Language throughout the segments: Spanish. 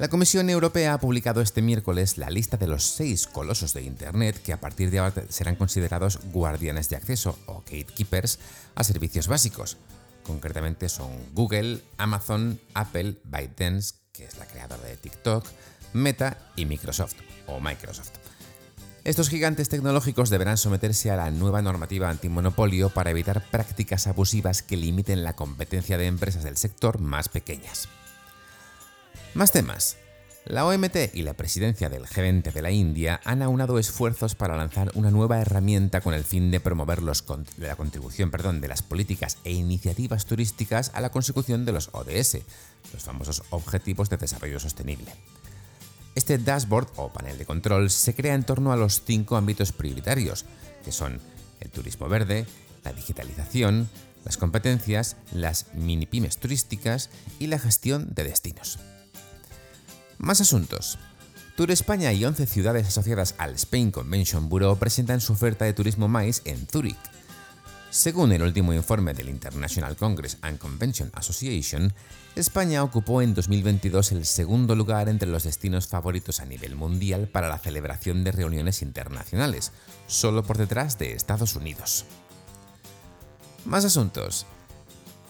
La Comisión Europea ha publicado este miércoles la lista de los seis colosos de Internet que a partir de ahora serán considerados guardianes de acceso o gatekeepers a servicios básicos. Concretamente son Google, Amazon, Apple, ByteDance, que es la creadora de TikTok, Meta y Microsoft o Microsoft. Estos gigantes tecnológicos deberán someterse a la nueva normativa antimonopolio para evitar prácticas abusivas que limiten la competencia de empresas del sector más pequeñas. Más temas. La OMT y la presidencia del G20 de la India han aunado esfuerzos para lanzar una nueva herramienta con el fin de promover la contribución de las políticas e iniciativas turísticas a la consecución de los ODS, los famosos Objetivos de Desarrollo Sostenible. Este dashboard o panel de control se crea en torno a los cinco ámbitos prioritarios, que son el turismo verde, la digitalización, las competencias, las mini pymes turísticas y la gestión de destinos. Más asuntos. Tour España y 11 ciudades asociadas al Spain Convention Bureau presentan su oferta de turismo MAIS en Zúrich. Según el último informe del International Congress and Convention Association, España ocupó en 2022 el segundo lugar entre los destinos favoritos a nivel mundial para la celebración de reuniones internacionales, solo por detrás de Estados Unidos. Más asuntos.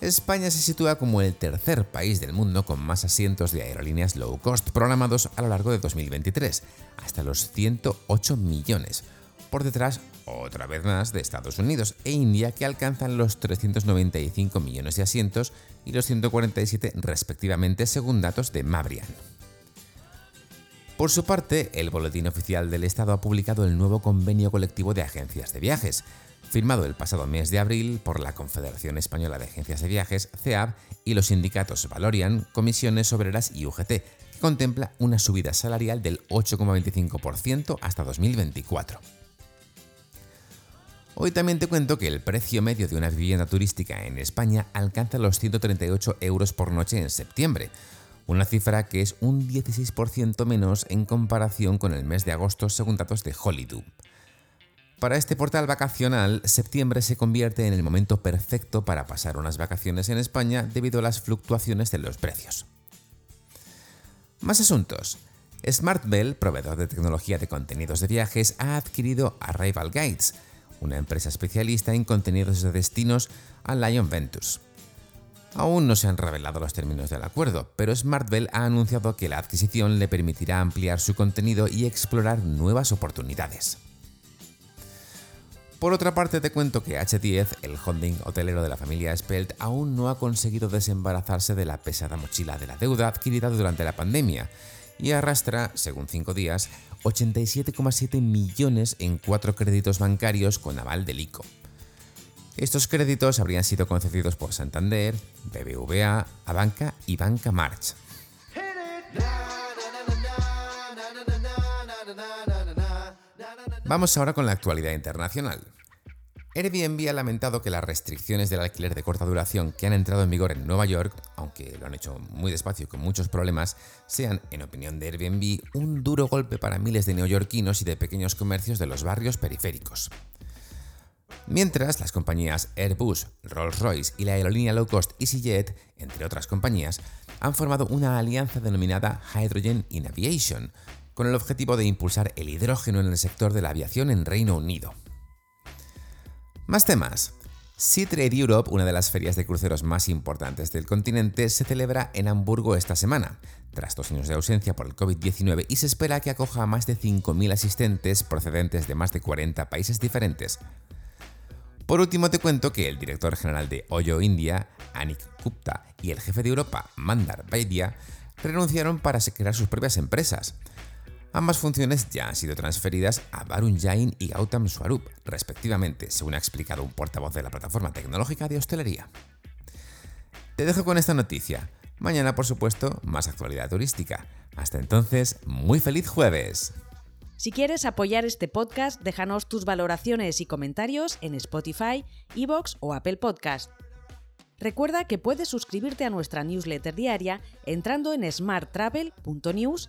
España se sitúa como el tercer país del mundo con más asientos de aerolíneas low cost programados a lo largo de 2023, hasta los 108 millones, por detrás otra vez más de Estados Unidos e India que alcanzan los 395 millones de asientos y los 147 respectivamente según datos de Mabrian. Por su parte, el Boletín Oficial del Estado ha publicado el nuevo convenio colectivo de agencias de viajes, firmado el pasado mes de abril por la Confederación Española de Agencias de Viajes, CEAB, y los sindicatos Valorian, Comisiones Obreras y UGT, que contempla una subida salarial del 8,25% hasta 2024. Hoy también te cuento que el precio medio de una vivienda turística en España alcanza los 138 euros por noche en septiembre, una cifra que es un 16% menos en comparación con el mes de agosto según datos de Hollywood. Para este portal vacacional, septiembre se convierte en el momento perfecto para pasar unas vacaciones en España debido a las fluctuaciones de los precios. Más asuntos. SmartBell, proveedor de tecnología de contenidos de viajes, ha adquirido Arrival Guides, una empresa especialista en contenidos de destinos a Lion Ventures. Aún no se han revelado los términos del acuerdo, pero SmartBell ha anunciado que la adquisición le permitirá ampliar su contenido y explorar nuevas oportunidades. Por otra parte, te cuento que H10, el holding hotelero de la familia Spelt, aún no ha conseguido desembarazarse de la pesada mochila de la deuda adquirida durante la pandemia y arrastra, según cinco días, 87,7 millones en cuatro créditos bancarios con aval del ICO. Estos créditos habrían sido concedidos por Santander, BBVA, Abanca y Banca March. Vamos ahora con la actualidad internacional. Airbnb ha lamentado que las restricciones del alquiler de corta duración que han entrado en vigor en Nueva York, aunque lo han hecho muy despacio y con muchos problemas, sean, en opinión de Airbnb, un duro golpe para miles de neoyorquinos y de pequeños comercios de los barrios periféricos. Mientras, las compañías Airbus, Rolls-Royce y la aerolínea low cost EasyJet, entre otras compañías, han formado una alianza denominada Hydrogen in Aviation, con el objetivo de impulsar el hidrógeno en el sector de la aviación en Reino Unido. Más temas. Sea Trade Europe, una de las ferias de cruceros más importantes del continente, se celebra en Hamburgo esta semana, tras dos años de ausencia por el COVID-19 y se espera que acoja a más de 5.000 asistentes procedentes de más de 40 países diferentes. Por último te cuento que el director general de Oyo India, Anik Gupta, y el jefe de Europa, Mandar Vaidia, renunciaron para crear sus propias empresas. Ambas funciones ya han sido transferidas a Varun Jain y Gautam Swarup, respectivamente, según ha explicado un portavoz de la plataforma tecnológica de hostelería. Te dejo con esta noticia. Mañana, por supuesto, más actualidad turística. Hasta entonces, muy feliz jueves. Si quieres apoyar este podcast, déjanos tus valoraciones y comentarios en Spotify, Evox o Apple Podcast. Recuerda que puedes suscribirte a nuestra newsletter diaria entrando en smarttravel.news